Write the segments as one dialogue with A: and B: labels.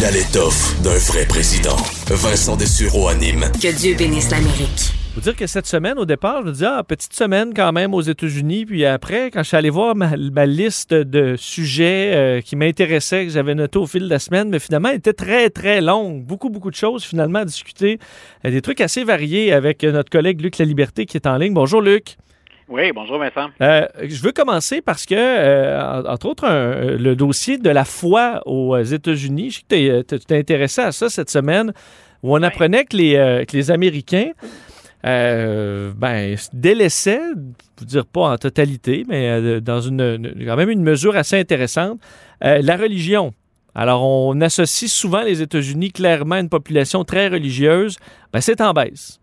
A: Il a l'étoffe d'un vrai président. Vincent Dessureau anime
B: Que Dieu bénisse l'Amérique.
C: faut dire que cette semaine, au départ, je me disais, ah, petite semaine quand même aux États-Unis. Puis après, quand je suis allé voir ma, ma liste de sujets euh, qui m'intéressaient, que j'avais noté au fil de la semaine, mais finalement, elle était très, très longue. Beaucoup, beaucoup de choses finalement à discuter. Euh, Des trucs assez variés avec euh, notre collègue Luc La Liberté qui est en ligne. Bonjour, Luc.
D: Oui, bonjour Vincent.
C: Euh, je veux commencer parce que, euh, entre autres, un- le dossier de la foi aux États-Unis, je sais que t'es- euh, tu t'es intéressé à ça cette semaine, où on apprenait que les, euh, que les Américains ben, délaissaient, je dire pas en totalité, mais dans une, une- quand même une mesure assez intéressante, la religion. Alors, on associe souvent les États-Unis clairement à une population très religieuse. Ben, c'est en baisse.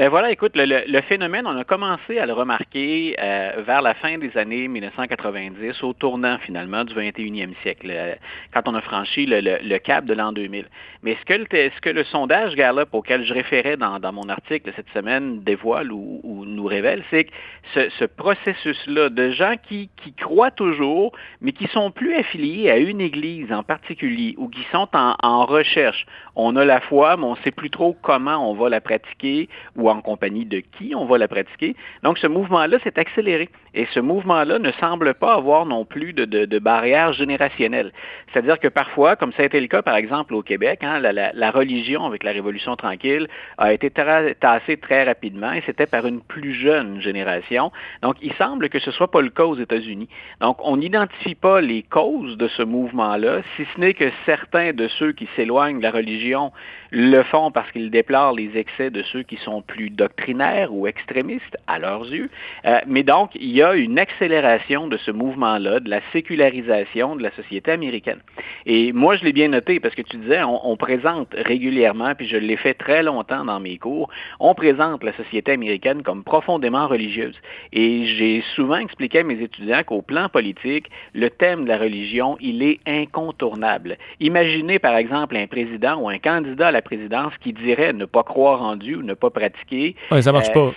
D: Ben voilà, écoute, le, le- phénomène, on a commencé à le remarquer euh, vers la fin des années 1990, au tournant finalement du 21e siècle, euh, quand on a franchi le, le- cap de l'an 2000. Mais ce que, le, ce que le sondage Gallup auquel je référais dans, dans mon article cette semaine dévoile ou, ou nous révèle, c'est que ce, ce processus-là de gens qui, qui croient toujours, mais qui sont plus affiliés à une église en particulier ou qui sont en, en recherche. On a la foi, mais on ne sait plus trop comment on va la pratiquer ou en compagnie de qui on va la pratiquer. Donc, ce mouvement-là s'est accéléré. Et ce mouvement-là ne semble pas avoir non plus de, de, de barrière générationnelle. C'est-à-dire que parfois, comme ça a été le cas, par exemple, au Québec, hein, la, la, la, religion avec la Révolution tranquille a été tassée très rapidement et c'était par une plus jeune génération. Donc, il semble que ce soit pas le cas aux États-Unis. Donc, on n'identifie pas les causes de ce mouvement-là, si ce n'est que certains de ceux qui s'éloignent de la religion le font parce qu'ils déplorent les excès de ceux qui sont plus doctrinaires ou extrémistes à leurs yeux. Euh, mais donc, il y a une accélération de ce mouvement-là, de la sécularisation de la société américaine. Et moi, je l'ai bien noté parce que tu disais, on, on présente régulièrement, puis je l'ai fait très longtemps dans mes cours, on présente la société américaine comme profondément religieuse. Et j'ai souvent expliqué à mes étudiants qu'au plan politique, le thème de la religion, il est incontournable. Imaginez par exemple un président ou un candidat à la présidence qui dirait ne pas croire en Dieu ou ne pas pratiquer.
C: Oui, ça marche pas.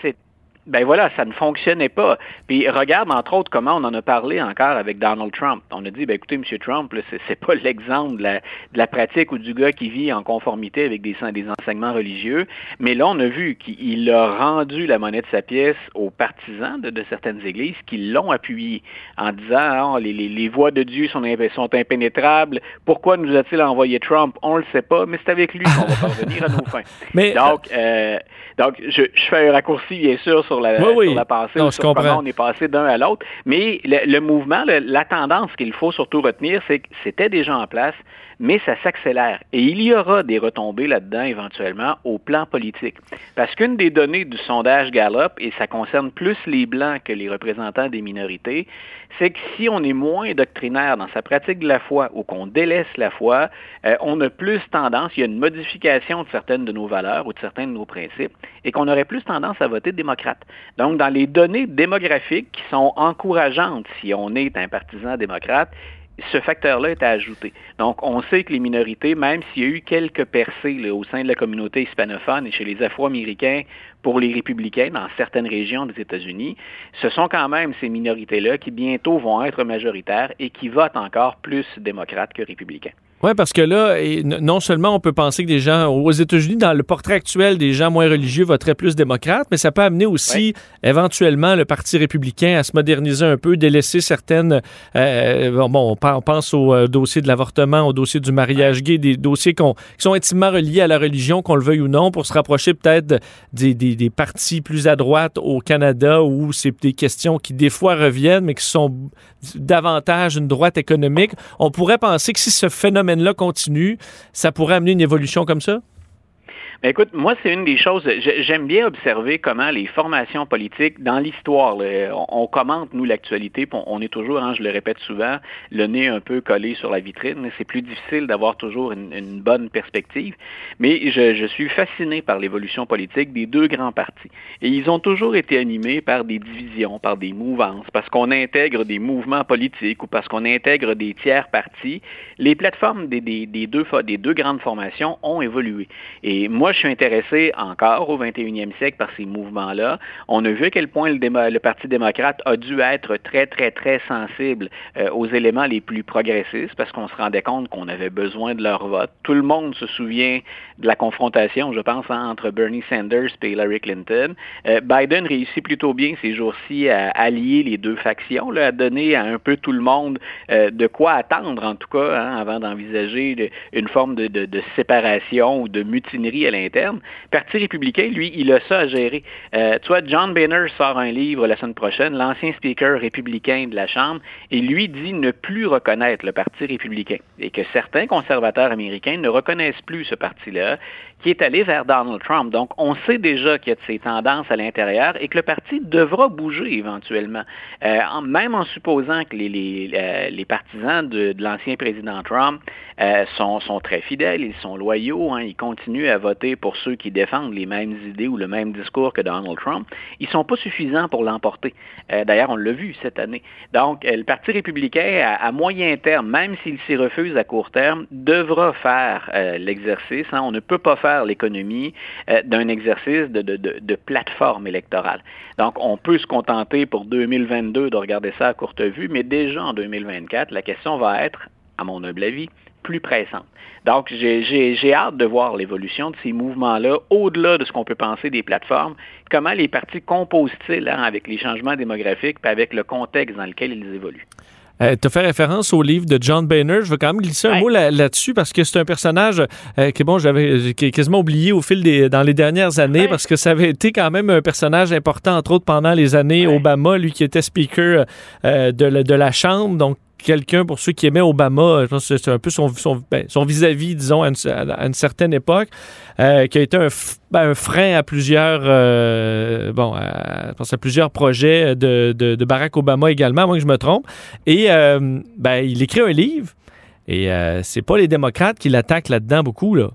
D: Ben voilà, ça ne fonctionnait pas. Puis regarde entre autres comment on en a parlé encore avec Donald Trump. On a dit, ben écoutez, M. Trump, c'est, pas l'exemple de la, de la, pratique ou du gars qui vit en conformité avec des, des enseignements religieux. Mais là, on a vu qu'il a rendu la monnaie de sa pièce aux partisans de, de certaines églises qui l'ont appuyé en disant, oh, les, les, les, voies de Dieu sont, sont impénétrables. Pourquoi nous a-t-il envoyé Trump? On le sait pas, mais c'est avec lui qu'on va parvenir à nos fins.
C: Mais,
D: donc, euh, donc je, je, fais un raccourci, bien sûr, sur la,
C: oui, oui.
D: sur la
C: non,
D: sur comment on est passé d'un à l'autre. Mais le, le mouvement, le, la tendance qu'il faut surtout retenir, c'est que c'était déjà en place, mais ça s'accélère. Et il y aura des retombées là-dedans éventuellement au plan politique. Parce qu'une des données du sondage Gallup, et ça concerne plus les Blancs que les représentants des minorités, c'est que si on est moins doctrinaire dans sa pratique de la foi ou qu'on délaisse la foi, euh, on a plus tendance, il y a une modification de certaines de nos valeurs ou de certains de nos principes, et qu'on aurait plus tendance à voter démocrate. Donc, dans les données démographiques qui sont encourageantes si on est un partisan démocrate, ce facteur-là est à ajouter. Donc, on sait que les minorités, même s'il y a eu quelques percées au sein de la communauté hispanophone et chez les Afro-Américains pour les républicains dans certaines régions des États-Unis, ce sont quand même ces minorités-là qui bientôt vont être majoritaires et qui votent encore plus démocrates que républicains.
C: Oui, parce que là, et non seulement on peut penser que des gens aux États-Unis, dans le portrait actuel, des gens moins religieux voteraient plus démocrates, mais ça peut amener aussi éventuellement le Parti républicain à se moderniser un peu, délaisser certaines. Euh, bon, on pense au euh, dossier de l'avortement, au dossier du mariage gay, des dossiers qui sont intimement reliés à la religion, qu'on le veuille ou non, pour se rapprocher peut-être des, des, des, partis plus à droite au Canada où c'est des questions qui des fois reviennent, mais qui sont davantage une droite économique. On pourrait penser que si ce phénomène là continue, ça pourrait amener une évolution comme ça?
D: Ben écoute, moi, c'est une des choses, j'aime bien observer comment les formations politiques, dans l'histoire, on, commente, nous, l'actualité, on, est toujours, hein, je le répète souvent, le nez un peu collé sur la vitrine. C'est plus difficile d'avoir toujours une, bonne perspective. Mais je, suis fasciné par l'évolution politique des deux grands partis. Et ils ont toujours été animés par des divisions, par des mouvances, parce qu'on intègre des mouvements politiques ou parce qu'on intègre des tiers partis. Les plateformes des, deux, des deux grandes formations ont évolué. Et moi, je suis intéressé encore au 21e siècle par ces mouvements-là. On a vu à quel point le, Parti démocrate a dû être très, très, très sensible euh, aux éléments les plus progressistes parce qu'on se rendait compte qu'on avait besoin de leur vote. Tout le monde se souvient de la confrontation, je pense, hein, entre Bernie Sanders et Hillary Clinton. Euh, Biden réussit plutôt bien ces jours-ci à allier les deux factions, à donner à un peu tout le monde euh, de quoi attendre, en tout cas, hein, avant d'envisager une forme de, séparation ou de mutinerie l'interne. Parti républicain, lui, il a ça à gérer. Euh, tu vois, John Boehner sort un livre la semaine prochaine, l'ancien speaker républicain de la Chambre, et lui dit ne plus reconnaître le Parti républicain et que certains conservateurs américains ne reconnaissent plus ce parti-là, qui est allé vers Donald Trump. Donc, on sait déjà qu'il y a de ces tendances à l'intérieur et que le parti devra bouger éventuellement. Euh, même en supposant que les, euh, partisans de, l'ancien président Trump euh, sont, très fidèles, ils sont loyaux, hein, ils continuent à voter pour ceux qui défendent les mêmes idées ou le même discours que Donald Trump, ils ne sont pas suffisants pour l'emporter. D'ailleurs, on l'a vu cette année. Donc, le Parti républicain, à, à moyen terme, même s'il s'y refuse à court terme, devra faire l'exercice. Hein. On ne peut pas faire l'économie euh, d'un exercice de, plateforme électorale. Donc, on peut se contenter pour 2022 de regarder ça à courte vue, mais déjà en 2024, la question va être, à mon humble avis, plus pressante. Donc, j'ai hâte de voir l'évolution de ces mouvements-là, au-delà de ce qu'on peut penser des plateformes. Comment les partis composent-ils hein, avec les changements démographiques et avec le contexte dans lequel ils évoluent?
C: Euh, tu as fait référence au livre de John Boehner. Je veux quand même glisser un mot là-dessus parce que c'est un personnage euh, que bon, j'avais quasiment oublié au fil des dans les dernières années parce que ça avait été quand même un personnage important entre autres pendant les années Obama, lui qui était speaker euh, de, de la Chambre, donc quelqu'un, pour ceux qui aimaient Obama, je pense que c'est un peu son, ben, vis-à-vis, disons, à une, certaine époque, euh, qui a été un, ben, frein à plusieurs, euh, bon, à, à plusieurs projets de, de, Barack Obama également, à moins que je me trompe. Et euh, ben, il écrit un livre, et c'est pas les démocrates qui l'attaquent là-dedans beaucoup, là.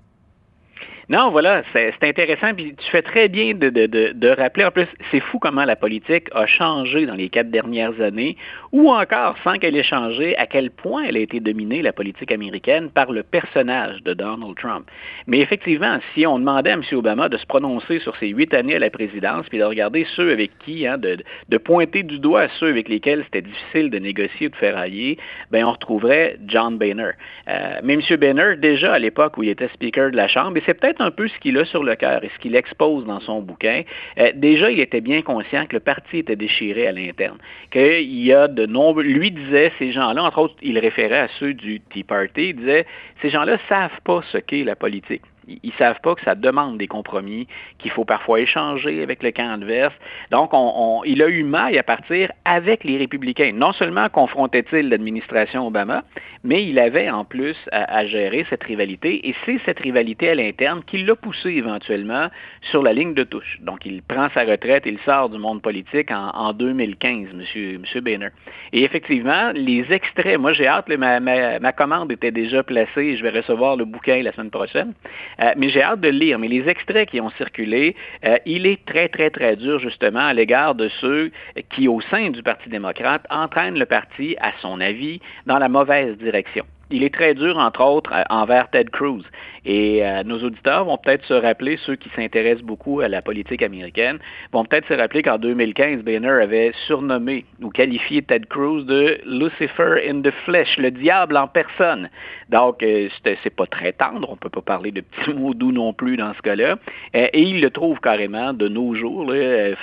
D: Non, voilà, c'est intéressant. Puis tu fais très bien de, de, de, de rappeler. En plus, c'est fou comment la politique a changé dans les quatre dernières années, ou encore, sans qu'elle ait changé, à quel point elle a été dominée, la politique américaine, par le personnage de Donald Trump. Mais effectivement, si on demandait à M. Obama de se prononcer sur ses huit années à la présidence, puis de regarder ceux avec qui, hein, de, de pointer du doigt ceux avec lesquels c'était difficile de négocier ou de faire allier, ben on retrouverait John Boehner. Euh, mais M. Boehner, déjà à l'époque où il était speaker de la Chambre, et c'est peut-être un peu ce qu'il a sur le cœur et ce qu'il expose dans son bouquin. Euh, déjà, il était bien conscient que le parti était déchiré à l'interne, qu'il y a de nombreux... Lui disait, ces gens-là, entre autres, il référait à ceux du Tea Party, il disait, ces gens-là savent pas ce qu'est la politique. Ils savent pas que ça demande des compromis, qu'il faut parfois échanger avec le camp adverse. Donc, on, il a eu maille à partir avec les républicains. Non seulement confrontait-il l'administration Obama, mais il avait en plus à, gérer cette rivalité. Et c'est cette rivalité à l'interne qui l'a poussé éventuellement sur la ligne de touche. Donc, il prend sa retraite, il sort du monde politique en, 2015, M. Boehner. Et effectivement, les extraits, moi j'ai hâte, ma, ma, commande était déjà placée, je vais recevoir le bouquin la semaine prochaine. Euh, mais j'ai hâte de le lire. Mais les extraits qui ont circulé, euh, il est très, très, très dur justement à l'égard de ceux qui, au sein du Parti démocrate, entraînent le parti, à son avis, dans la mauvaise direction. Il est très dur, entre autres, euh, envers Ted Cruz. Et euh, nos auditeurs vont peut-être se rappeler, ceux qui s'intéressent beaucoup à la politique américaine, vont peut-être se rappeler qu'en 2015, Boehner avait surnommé ou qualifié Ted Cruz de Lucifer in the flesh, le diable en personne. Donc, euh, c'est pas très tendre, on peut pas parler de petits mots doux non plus dans ce cas-là. Euh, et il le trouve carrément de nos jours,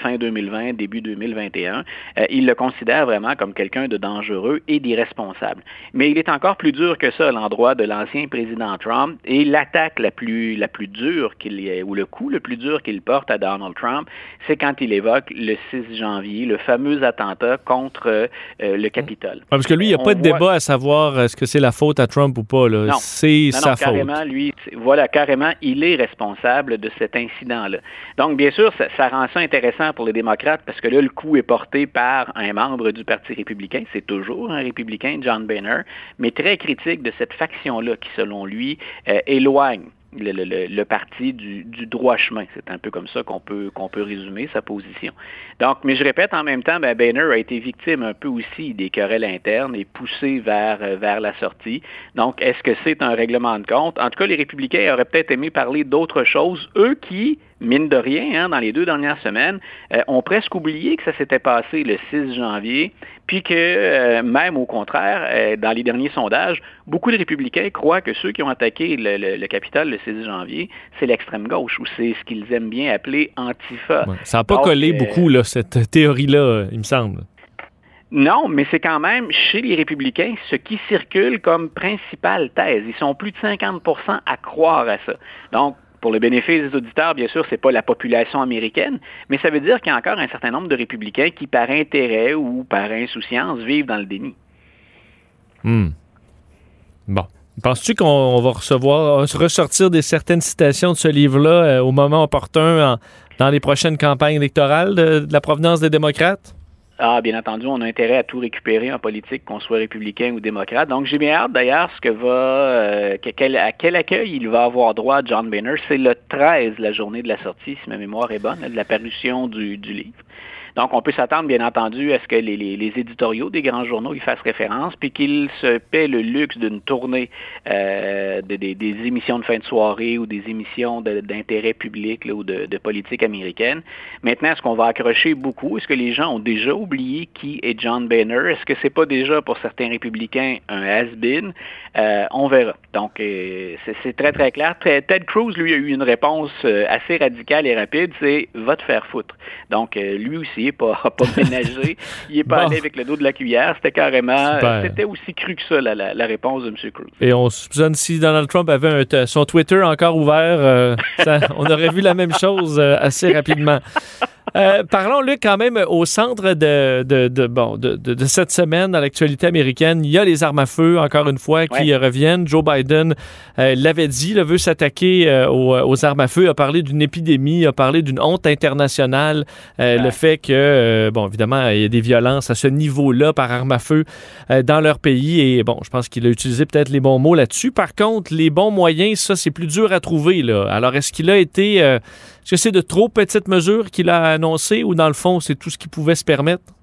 D: fin 2020, début 2021. il le considère vraiment comme quelqu'un de dangereux et d'irresponsable. Mais il est encore plus dur que ça à l'endroit de l'ancien président Trump. Et l'attaque la plus, la plus dure qu'il ou le coup le plus dur qu'il porte à Donald Trump, c'est quand il évoque le 6 janvier, le fameux attentat contre euh, le Capitole.
C: parce que lui, il n'y a pas de débat à savoir est-ce que c'est la faute à Trump ou pas. C'est sa non,
D: carrément, Lui, voilà, carrément, il est responsable de cet incident-là. Donc, bien sûr, ça, ça rend ça intéressant pour les démocrates parce que là, le coup est porté par un membre du Parti républicain. C'est toujours un républicain, John Boehner, mais très critique de cette faction-là qui, selon lui, euh, éloigne le, parti du, droit chemin. C'est un peu comme ça qu'on peut, peut résumer sa position. Donc, mais je répète en même temps, ben, Boehner a été victime un peu aussi des querelles internes et poussé vers, euh, vers la sortie. Donc, est-ce que c'est un règlement de compte? En tout cas, les républicains auraient peut-être aimé parler d'autre chose, eux qui, mine de rien, hein, dans les deux dernières semaines, euh, ont presque oublié que ça s'était passé le 6 janvier, puis que euh, même au contraire, euh, dans les derniers sondages, beaucoup de républicains croient que ceux qui ont attaqué le, le, Capitole le 6 janvier, c'est l'extrême gauche, ou c'est ce qu'ils aiment bien appeler Antifa.
C: ça n'a pas collé beaucoup, là, cette théorie-là, il me semble.
D: Non, mais c'est quand même chez les républicains ce qui circule comme principale thèse. Ils sont plus de 50% à croire à ça. Donc, pour le bénéfice des auditeurs, bien sûr, ce n'est pas la population américaine, mais ça veut dire qu'il y a encore un certain nombre de républicains qui, par intérêt ou par insouciance, vivent dans le déni.
C: Hmm. Bon. Penses-tu qu'on va recevoir, ressortir des certaines citations de ce livre-là euh, au moment opportun dans les prochaines campagnes électorales de la provenance des démocrates?
D: Ah, bien entendu, on a intérêt à tout récupérer en politique, qu'on soit républicain ou démocrate. Donc, j'ai bien hâte d'ailleurs ce que va, euh, à quel accueil il va avoir droit John Boehner. C'est le 13, la journée de la sortie, si ma mémoire est bonne, de la parution du, du livre. Donc, on peut s'attendre, bien entendu, à ce que les, éditoriaux des grands journaux y fassent référence, puis qu'ils se paient le luxe d'une tournée euh, de, des, émissions de fin de soirée ou des émissions d'intérêt public ou de, de, politique américaine. Maintenant, est-ce qu'on va accrocher beaucoup? Est-ce que les gens ont déjà oublié qui est John Boehner? Est-ce que c'est pas déjà pour certains républicains un has-been? Euh, on verra. Donc, euh, c'est très, très clair. Ted Cruz, lui, a eu une réponse assez radicale et rapide, c'est « va te faire foutre ». Donc, lui aussi, il n'est pas, pas ménagé, il n'est pas allé avec le dos de la cuillère. C'était carrément, c'était aussi cru que ça, la, réponse de M. Cruz.
C: Et on soupçonne si Donald Trump avait son Twitter encore ouvert, euh, on aurait vu la même chose euh, assez rapidement. Euh, parlons, Luc, quand même, au centre de, de, bon, de, de, cette semaine dans l'actualité américaine, il y a les armes à feu, encore une fois, qui reviennent. Joe Biden euh, l'avait dit, il veut s'attaquer euh, aux, armes à feu, a parlé d'une épidémie, a parlé d'une honte internationale, le fait que, bon, évidemment, il y a des violences à ce niveau-là par armes à feu dans leur pays. Et bon, je pense qu'il a utilisé peut-être les bons mots là-dessus. Par contre, les bons moyens, ça, c'est plus dur à trouver. Là. Alors, est-ce qu'il a été est-ce que c'est de trop petites mesures qu'il a annoncées ou dans le fond, c'est tout ce qu'il pouvait se permettre?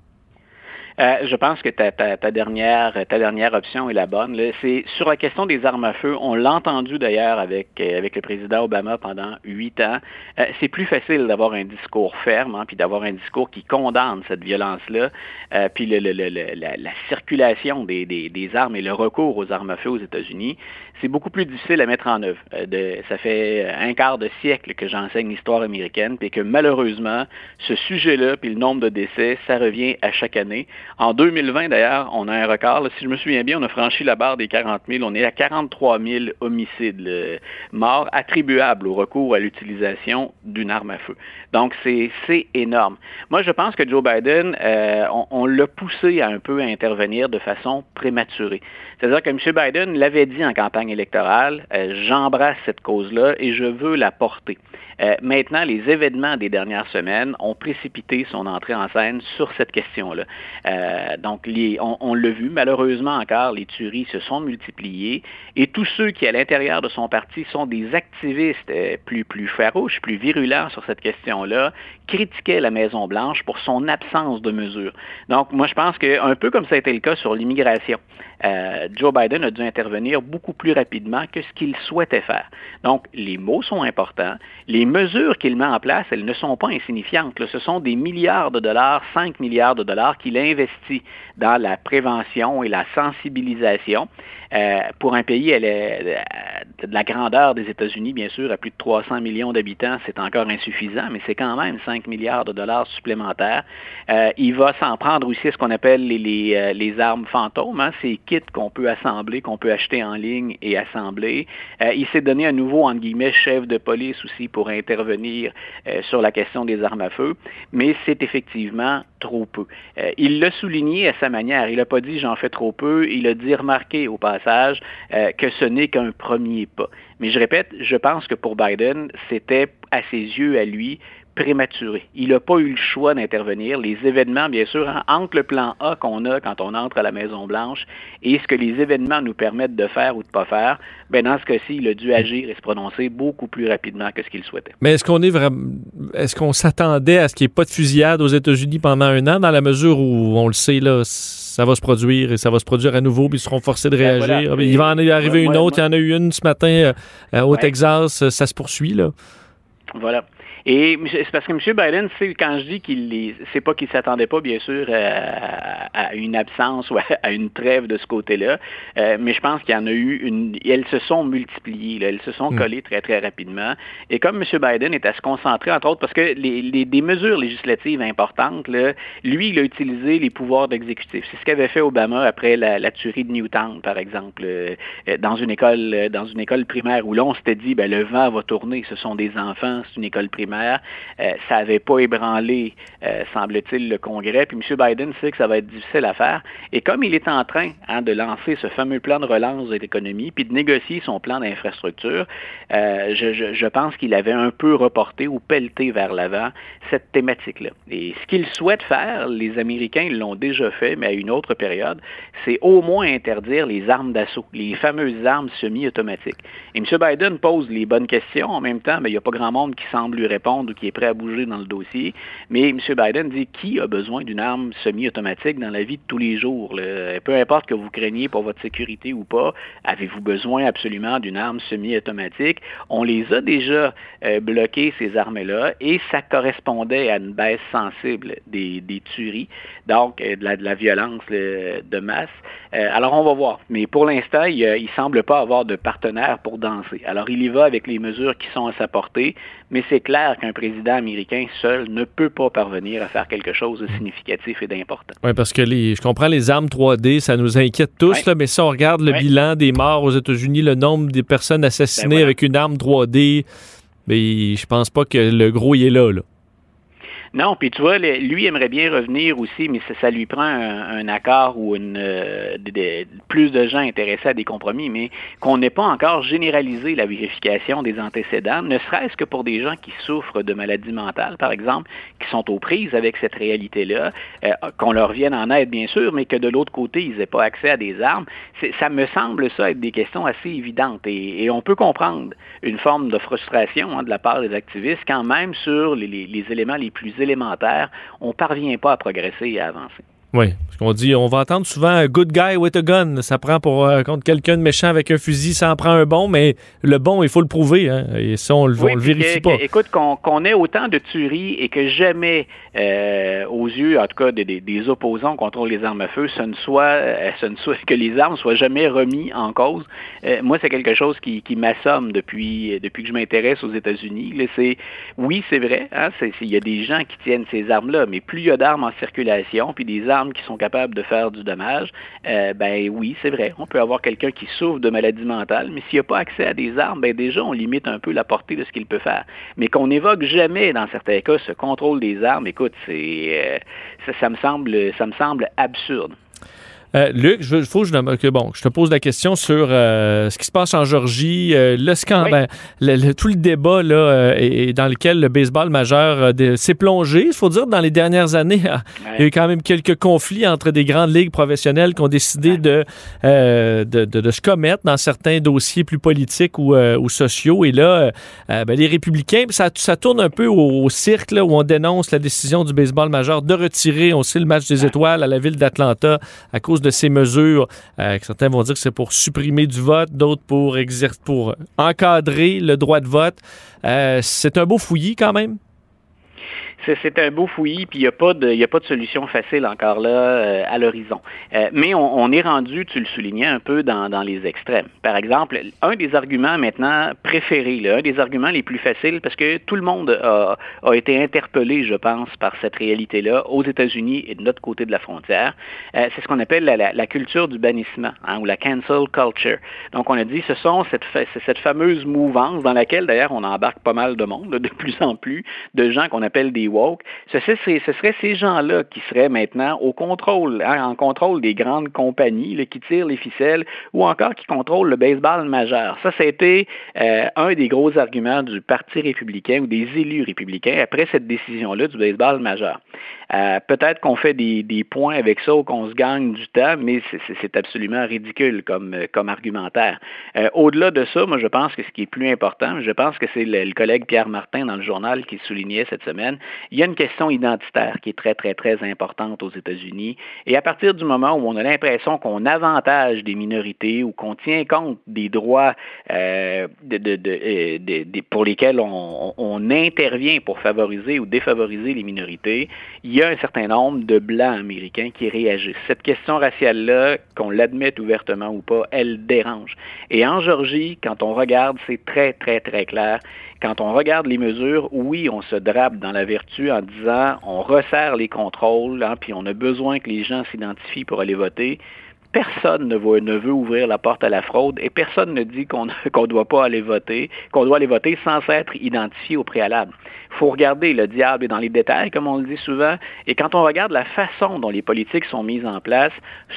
D: Euh, je pense que ta, ta, dernière, ta dernière option est la bonne. C'est sur la question des armes à feu. On l'a entendu d'ailleurs avec, euh, avec le président Obama pendant huit ans. Euh, c'est plus facile d'avoir un discours ferme, hein, puis d'avoir un discours qui condamne cette violence-là, puis le, le, la, la, circulation des, des, des, armes et le recours aux armes à feu aux États-Unis. C'est beaucoup plus difficile à mettre en œuvre. De, ça fait un quart de siècle que j'enseigne l'histoire américaine, puis que malheureusement, ce sujet-là, puis le nombre de décès, ça revient à chaque année. En 2020, d'ailleurs, on a un record. si je me souviens bien, on a franchi la barre des 40 000. On est à 43 000 homicides morts attribuables au recours à l'utilisation d'une arme à feu. Donc, c'est énorme. Moi, je pense que Joe Biden, euh, on, l'a poussé à un peu à intervenir de façon prématurée. C'est-à-dire que M. Biden l'avait dit en campagne électorale, euh, j'embrasse cette cause-là et je veux la porter. Euh, maintenant, les événements des dernières semaines ont précipité son entrée en scène sur cette question-là. Euh, donc, on, l'a vu, malheureusement encore, les tueries se sont multipliées et tous ceux qui, à l'intérieur de son parti, sont des activistes plus, plus farouches, plus virulents sur cette question-là, critiquaient la Maison-Blanche pour son absence de mesures. Donc, moi, je pense qu'un peu comme ça a été le cas sur l'immigration, Joe Biden a dû intervenir beaucoup plus rapidement que ce qu'il souhaitait faire. Donc, les mots sont importants, les mesures qu'il met en place, elles ne sont pas insignifiantes. Ce sont des milliards de dollars, 5 milliards de dollars qu'il investit dans la prévention et la sensibilisation. Euh, pour un pays elle est, de la grandeur des États-Unis, bien sûr, à plus de 300 millions d'habitants, c'est encore insuffisant, mais c'est quand même 5 milliards de dollars supplémentaires. Euh, il va s'en prendre aussi à ce qu'on appelle les, les, euh, les, armes fantômes, hein, ces kits qu'on peut assembler, qu'on peut acheter en ligne et assembler. Euh, il s'est donné un nouveau, entre guillemets, chef de police aussi pour intervenir euh, sur la question des armes à feu, mais c'est effectivement trop peu. Euh, il l'a souligné à sa manière. Il n'a pas dit j'en fais trop peu. Il a dit remarquer au euh, que ce n'est qu'un premier pas. Mais je répète, je pense que pour Biden, c'était à ses yeux, à lui, prématuré. Il n'a pas eu le choix d'intervenir. Les événements, bien sûr, hein, entre le plan A qu'on a quand on entre à la Maison-Blanche et ce que les événements nous permettent de faire ou de ne pas faire, ben dans ce cas-ci, il a dû agir et se prononcer beaucoup plus rapidement que ce qu'il souhaitait.
C: Mais est-ce qu'on est vraiment est-ce qu'on s'attendait à ce qu'il n'y ait pas de fusillade aux États-Unis pendant un an, dans la mesure où on le sait, là, ça va se produire et ça va se produire à nouveau, puis ils seront forcés de réagir. Ben voilà. Il va en arriver ouais, une autre. Moi, il y en a eu une ce matin euh, au ouais. Texas. Ça se poursuit, là.
D: Voilà. Et c'est parce que M. Biden, quand je dis qu'il c'est pas qu'il s'attendait pas, bien sûr, à, à, une absence ou à, une trêve de ce côté-là, euh, mais je pense qu'il y en a eu une. Elles se sont multipliées, là, elles se sont collées mm. très très rapidement. Et comme M. Biden est à se concentrer, entre autres, parce que les, les des mesures législatives importantes, là, lui, il a utilisé les pouvoirs d'exécutif. C'est ce qu'avait fait Obama après la, la, tuerie de Newtown, par exemple, euh, dans une école, dans une école primaire où là, on s'était dit, ben le vent va tourner, ce sont des enfants, c'est une école primaire. Euh, ça n'avait pas ébranlé, euh, semble-t-il, le Congrès. Puis M. Biden sait que ça va être difficile à faire. Et comme il est en train hein, de lancer ce fameux plan de relance de l'économie, puis de négocier son plan d'infrastructure, euh, je, je, je, pense qu'il avait un peu reporté ou pelleté vers l'avant cette thématique-là. Et ce qu'il souhaite faire, les Américains l'ont déjà fait, mais à une autre période, c'est au moins interdire les armes d'assaut, les fameuses armes semi-automatiques. Et M. Biden pose les bonnes questions. En même temps, mais il n'y a pas grand monde qui semble lui répondre ou qui est prêt à bouger dans le dossier. Mais M. Biden dit qui a besoin d'une arme semi-automatique dans la vie de tous les jours? Peu importe que vous craigniez pour votre sécurité ou pas, avez-vous besoin absolument d'une arme semi-automatique? On les a déjà euh, bloquées, ces armes-là, et ça correspondait à une baisse sensible des, tueries, donc euh, de, la, violence là, de masse. Euh, alors on va voir. Mais pour l'instant, il ne semble pas avoir de partenaire pour danser. Alors il y va avec les mesures qui sont à sa portée, mais c'est clair qu'un président américain seul ne peut pas parvenir à faire quelque chose de significatif et d'important.
C: Oui, parce que les, je comprends les armes 3D, ça nous inquiète tous, ouais. là, mais si on regarde le ouais. bilan des morts aux États-Unis, le nombre des personnes assassinées ben voilà. avec une arme 3D, mais je pense pas que le gros il est là. là.
D: Non, puis tu vois, lui aimerait bien revenir aussi, mais ça, lui prend un, accord ou euh, plus de gens intéressés à des compromis, mais qu'on n'ait pas encore généralisé la vérification des antécédents, ne serait-ce que pour des gens qui souffrent de maladies mentales, par exemple, qui sont aux prises avec cette réalité-là, euh, qu'on leur vienne en aide, bien sûr, mais que de l'autre côté, ils n'aient pas accès à des armes. Ça me semble ça être des questions assez évidentes et, on peut comprendre une forme de frustration hein, de la part des activistes quand même sur les, les, les éléments les plus élémentaire, on ne parvient pas à progresser et à avancer.
C: Oui, parce qu'on dit, on va entendre souvent good guy with a gun. Ça prend pour euh, contre quelqu'un de méchant avec un fusil, ça en prend un bon, mais le bon, il faut le prouver. Hein, et ça, on, oui, on le vérifie
D: que,
C: pas.
D: Que, écoute, qu'on qu ait autant de tueries et que jamais, euh, aux yeux, en tout cas, des, des, des, opposants contre les armes à feu, ce ne soit, euh, ce ne soit que les armes soient jamais remis en cause. Euh, moi, c'est quelque chose qui, qui m'assomme depuis, depuis que je m'intéresse aux États-Unis. C'est, oui, c'est vrai, hein, il y a des gens qui tiennent ces armes-là, mais plus il y a d'armes en circulation, puis des armes qui sont capables de faire du dommage, euh, ben oui, c'est vrai. On peut avoir quelqu'un qui souffre de maladie mentale, mais s'il n'y a pas accès à des armes, ben déjà, on limite un peu la portée de ce qu'il peut faire. Mais qu'on n'évoque jamais, dans certains cas, ce contrôle des armes, écoute, c'est, euh, ça, me semble, ça me semble absurde.
C: Euh, Luc, il faut que je, bon, je te pose la question sur euh, ce qui se passe en Georgie, euh, le scandale, oui. ben, le, le, tout le débat là, euh, et, dans lequel le baseball majeur euh, s'est plongé. Il faut dire dans les dernières années, il y a eu quand même quelques conflits entre des grandes ligues professionnelles qui ont décidé de, de, de, de, se commettre dans certains dossiers plus politiques ou, ou sociaux. Et là, ben, les républicains, ça, ça tourne un peu au, au cirque là, où on dénonce la décision du baseball majeur de retirer, on sait, le match des étoiles à la ville d'Atlanta à cause de ces mesures. Euh, certains vont dire que c'est pour supprimer du vote, d'autres pour, pour encadrer le droit de vote. Euh, c'est un beau fouillis quand même.
D: C'est un beau fouillis, puis il n'y a, pas de, a pas de solution facile encore là euh, à l'horizon. Euh, mais on, est rendu, tu le soulignais un peu, dans, dans, les extrêmes. Par exemple, un des arguments maintenant préférés, un des arguments les plus faciles, parce que tout le monde a, a été interpellé, je pense, par cette réalité-là aux États-Unis et de notre côté de la frontière, euh, c'est ce qu'on appelle la, la, culture du bannissement, hein, ou la cancel culture. Donc, on a dit, ce sont cette, cette fameuse mouvance dans laquelle, d'ailleurs, on embarque pas mal de monde, de plus en plus, de gens qu'on appelle des Ce, seraient ces gens-là qui seraient maintenant au contrôle, hein, en contrôle des grandes compagnies qui tirent les ficelles ou encore qui contrôlent le baseball majeur. Ça, ça a été euh, un des gros arguments du Parti républicain ou des élus républicains après cette décision-là du baseball majeur. Euh, peut-être qu'on fait des, points avec ça ou qu'on se gagne du temps, mais c'est absolument ridicule comme, comme argumentaire. Euh, au-delà de ça, moi, je pense que ce qui est plus important, je pense que c'est le, collègue Pierre Martin dans le journal qui soulignait cette semaine, il y a une question identitaire qui est très, très, très importante aux États-Unis. Et à partir du moment où on a l'impression qu'on avantage des minorités ou qu'on tient compte des droits de, pour lesquels on intervient pour favoriser ou défavoriser les minorités, il y a un certain nombre de Blancs américains qui réagissent. Cette question raciale-là, qu'on l'admette ouvertement ou pas, elle dérange. Et en Georgie, quand on regarde, c'est très, très, très clair. Quand on regarde les mesures, oui, on se drape dans la vertu en disant on resserre les contrôles, hein, puis on a besoin que les gens s'identifient pour aller voter personne ne veut, ouvrir la porte à la fraude et personne ne dit qu'on ne doit pas aller voter, qu'on doit aller voter sans s'être identifié au préalable. Il faut regarder le diable est dans les détails, comme on le dit souvent, et quand on regarde la façon dont les politiques sont mises en place,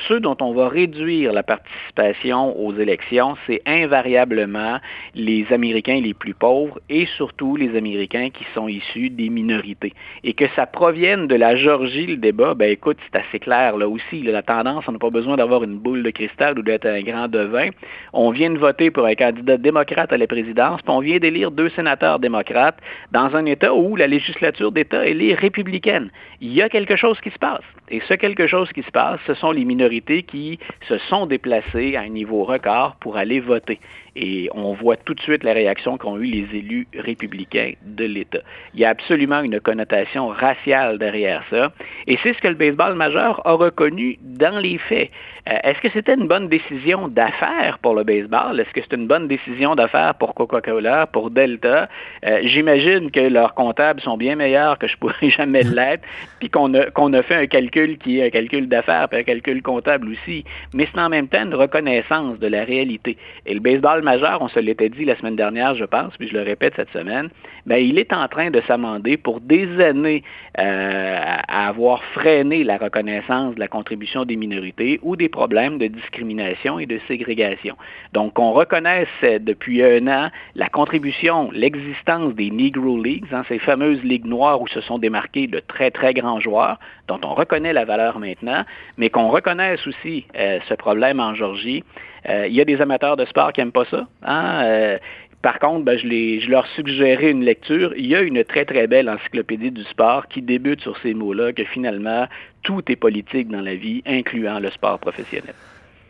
D: ceux dont on va réduire la participation aux élections, c'est invariablement les Américains les plus pauvres et surtout les Américains qui sont issus des minorités. Et que ça provienne de la Georgie, le débat, ben écoute, c'est assez clair là aussi. la tendance, on n'a pas besoin d'avoir une boule de cristal ou d'être un grand devin. On vient de voter pour un candidat démocrate à la présidence, puis on vient d'élire deux sénateurs démocrates dans un État où la législature d'État, est républicaine. Il y a quelque chose qui se passe. Et ce quelque chose qui se passe, ce sont les minorités qui se sont déplacées à un niveau record pour aller voter. Et on voit tout de suite la réaction qu'ont eu les élus républicains de l'État. Il y a absolument une connotation raciale derrière ça. Et c'est ce que le baseball majeur a reconnu dans les faits. Euh, est-ce que c'était une bonne décision d'affaires pour le baseball? Est-ce que c'est une bonne décision d'affaires pour Coca-Cola, pour Delta? Euh, j'imagine que leurs comptables sont bien meilleurs que je pourrais jamais l'être, puis qu'on a, qu'on a fait un calcul qui est un calcul d'affaires, puis un calcul comptable aussi. Mais c'est en même temps une reconnaissance de la réalité. Et le baseball majeur, on se l'était dit la semaine dernière, je pense, puis je le répète cette semaine, ben, il est en train de s'amender pour des années euh, à avoir freiné la reconnaissance de la contribution des minorités ou des problèmes de discrimination et de ségrégation. Donc, on reconnaisse depuis un an la contribution, l'existence des Negro Leagues, hein, ces fameuses ligues noires où se sont démarqués de très, très grands joueurs, dont on reconnaît la valeur maintenant, mais qu'on reconnaisse aussi euh, ce problème en Georgie. Euh, il y a des amateurs de sport qui n'aiment pas ça. Hein? Euh, par contre, ben, je, je, leur suggérais une lecture. Il y a une très, très belle encyclopédie du sport qui débute sur ces mots-là, que finalement, tout est politique dans la vie, incluant le sport professionnel.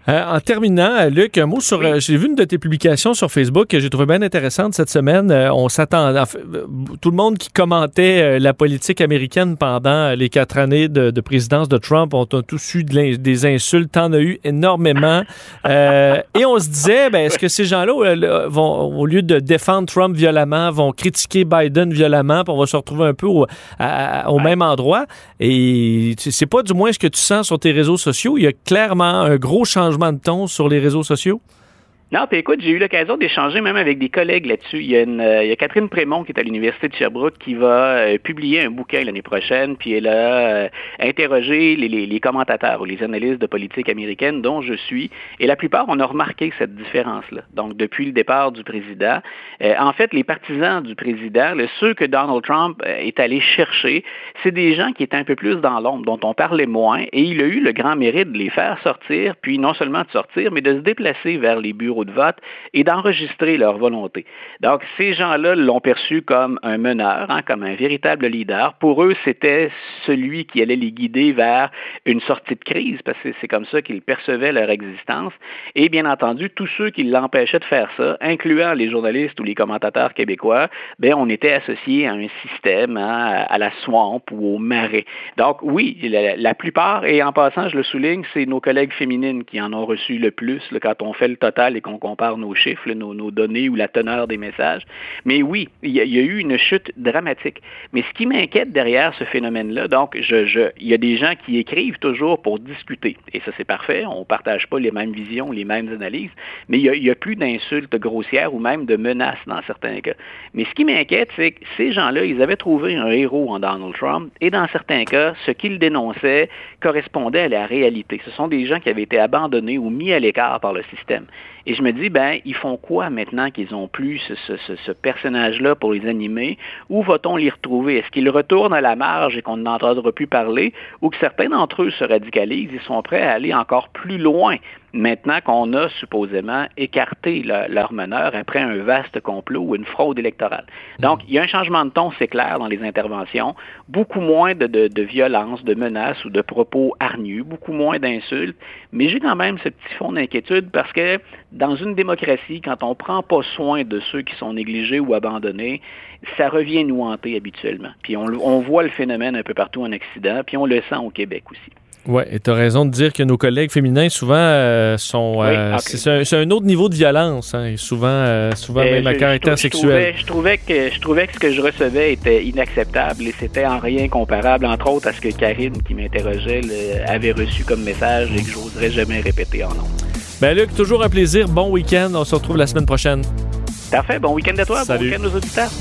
C: Euh, en terminant, Luc, un mot sur. Euh, j'ai vu une de tes publications sur Facebook que j'ai trouvé bien intéressante cette semaine. Euh, on s'attend. tout le monde qui commentait la politique américaine pendant les quatre années de, présidence de Trump ont, tous eu des insultes. T'en as eu énormément. et on se disait, ben, est-ce que ces gens-là vont, au lieu de défendre Trump violemment, vont critiquer Biden violemment, puis on va se retrouver un peu au, au même endroit? Et c'est pas du moins ce que tu sens sur tes réseaux sociaux. Il y a clairement un gros changement de ton sur les réseaux sociaux?
D: Non, puis écoute, j'ai eu l'occasion d'échanger même avec des collègues là-dessus. Il y a, euh, Catherine Prémont qui est à l'Université de Sherbrooke qui va euh, publier un bouquin l'année prochaine, puis elle a euh, interrogé les, les, les, commentateurs ou les analystes de politique américaine dont je suis, et la plupart, on a remarqué cette différence-là. Donc, depuis le départ du président, en fait, les partisans du président, ceux que Donald Trump est allé chercher, c'est des gens qui étaient un peu plus dans l'ombre, dont on parlait moins, et il a eu le grand mérite de les faire sortir, puis non seulement de sortir, mais de se déplacer vers les bureaux de vote et d'enregistrer leur volonté. Donc, ces gens-là l'ont perçu comme un meneur, hein, comme un véritable leader. Pour eux, c'était celui qui allait les guider vers une sortie de crise, parce que c'est comme ça qu'ils percevaient leur existence. Et bien entendu, tous ceux qui l'empêchaient de faire ça, incluant les journalistes ou les commentateurs québécois, ben, on était associés à un système, hein, à la swamp ou au marais. Donc, oui, la, plupart, et en passant, je le souligne, c'est nos collègues féminines qui en ont reçu le plus quand on fait le total et qu'on compare nos chiffres, nos, données ou la teneur des messages. Mais oui, il y, a, eu une chute dramatique. Mais ce qui m'inquiète derrière ce phénomène-là, donc, il y a des gens qui écrivent toujours pour discuter. Et ça, c'est parfait. On ne partage pas les mêmes visions, les mêmes analyses. Mais il n'y a, plus d'insultes grossières ou même de menaces dans certains cas. Mais ce qui m'inquiète, c'est que ces gens-là, ils avaient trouvé un héros en Donald Trump. Et dans certains cas, ce qu'ils dénonçaient correspondait à la réalité. Ce sont des gens qui avaient été abandonnés ou mis à l'écart par le système. Et je me dis, ben, ils font quoi maintenant qu'ils ont plus ce, personnage-là pour les animer? Où va-t-on les retrouver? Est-ce qu'ils retournent à la marge et qu'on n'entendra plus parler? Ou que certains d'entre eux se radicalisent et sont prêts à aller encore plus loin? Maintenant qu'on a supposément écarté le, leur meneur après un vaste complot ou une fraude électorale. Donc, il y a un changement de ton, c'est clair, dans les interventions, beaucoup moins de, de, de violence, de menaces ou de propos hargneux, beaucoup moins d'insultes, mais j'ai quand même ce petit fond d'inquiétude parce que dans une démocratie, quand on ne prend pas soin de ceux qui sont négligés ou abandonnés, ça revient nous hanter habituellement. Puis on, on voit le phénomène un peu partout en Occident, puis on le sent au Québec aussi.
C: Oui, et tu as raison de dire que nos collègues féminins, souvent, euh, sont.
D: Oui,
C: euh, c'est un, un, autre niveau de violence, hein, et souvent, euh, souvent même à caractère
D: je, je
C: sexuel.
D: trouvais, je, trouvais que, je trouvais que ce que je recevais était inacceptable et c'était en rien comparable, entre autres, à ce que Karine, qui m'interrogeait, avait reçu comme message et que j'oserais jamais répéter en nom.
C: Ben, Luc, toujours un plaisir. Bon week-end. On se retrouve la semaine prochaine.
D: Parfait. Bon week-end à toi.
C: Salut.
D: Bon week-end aux auditeurs.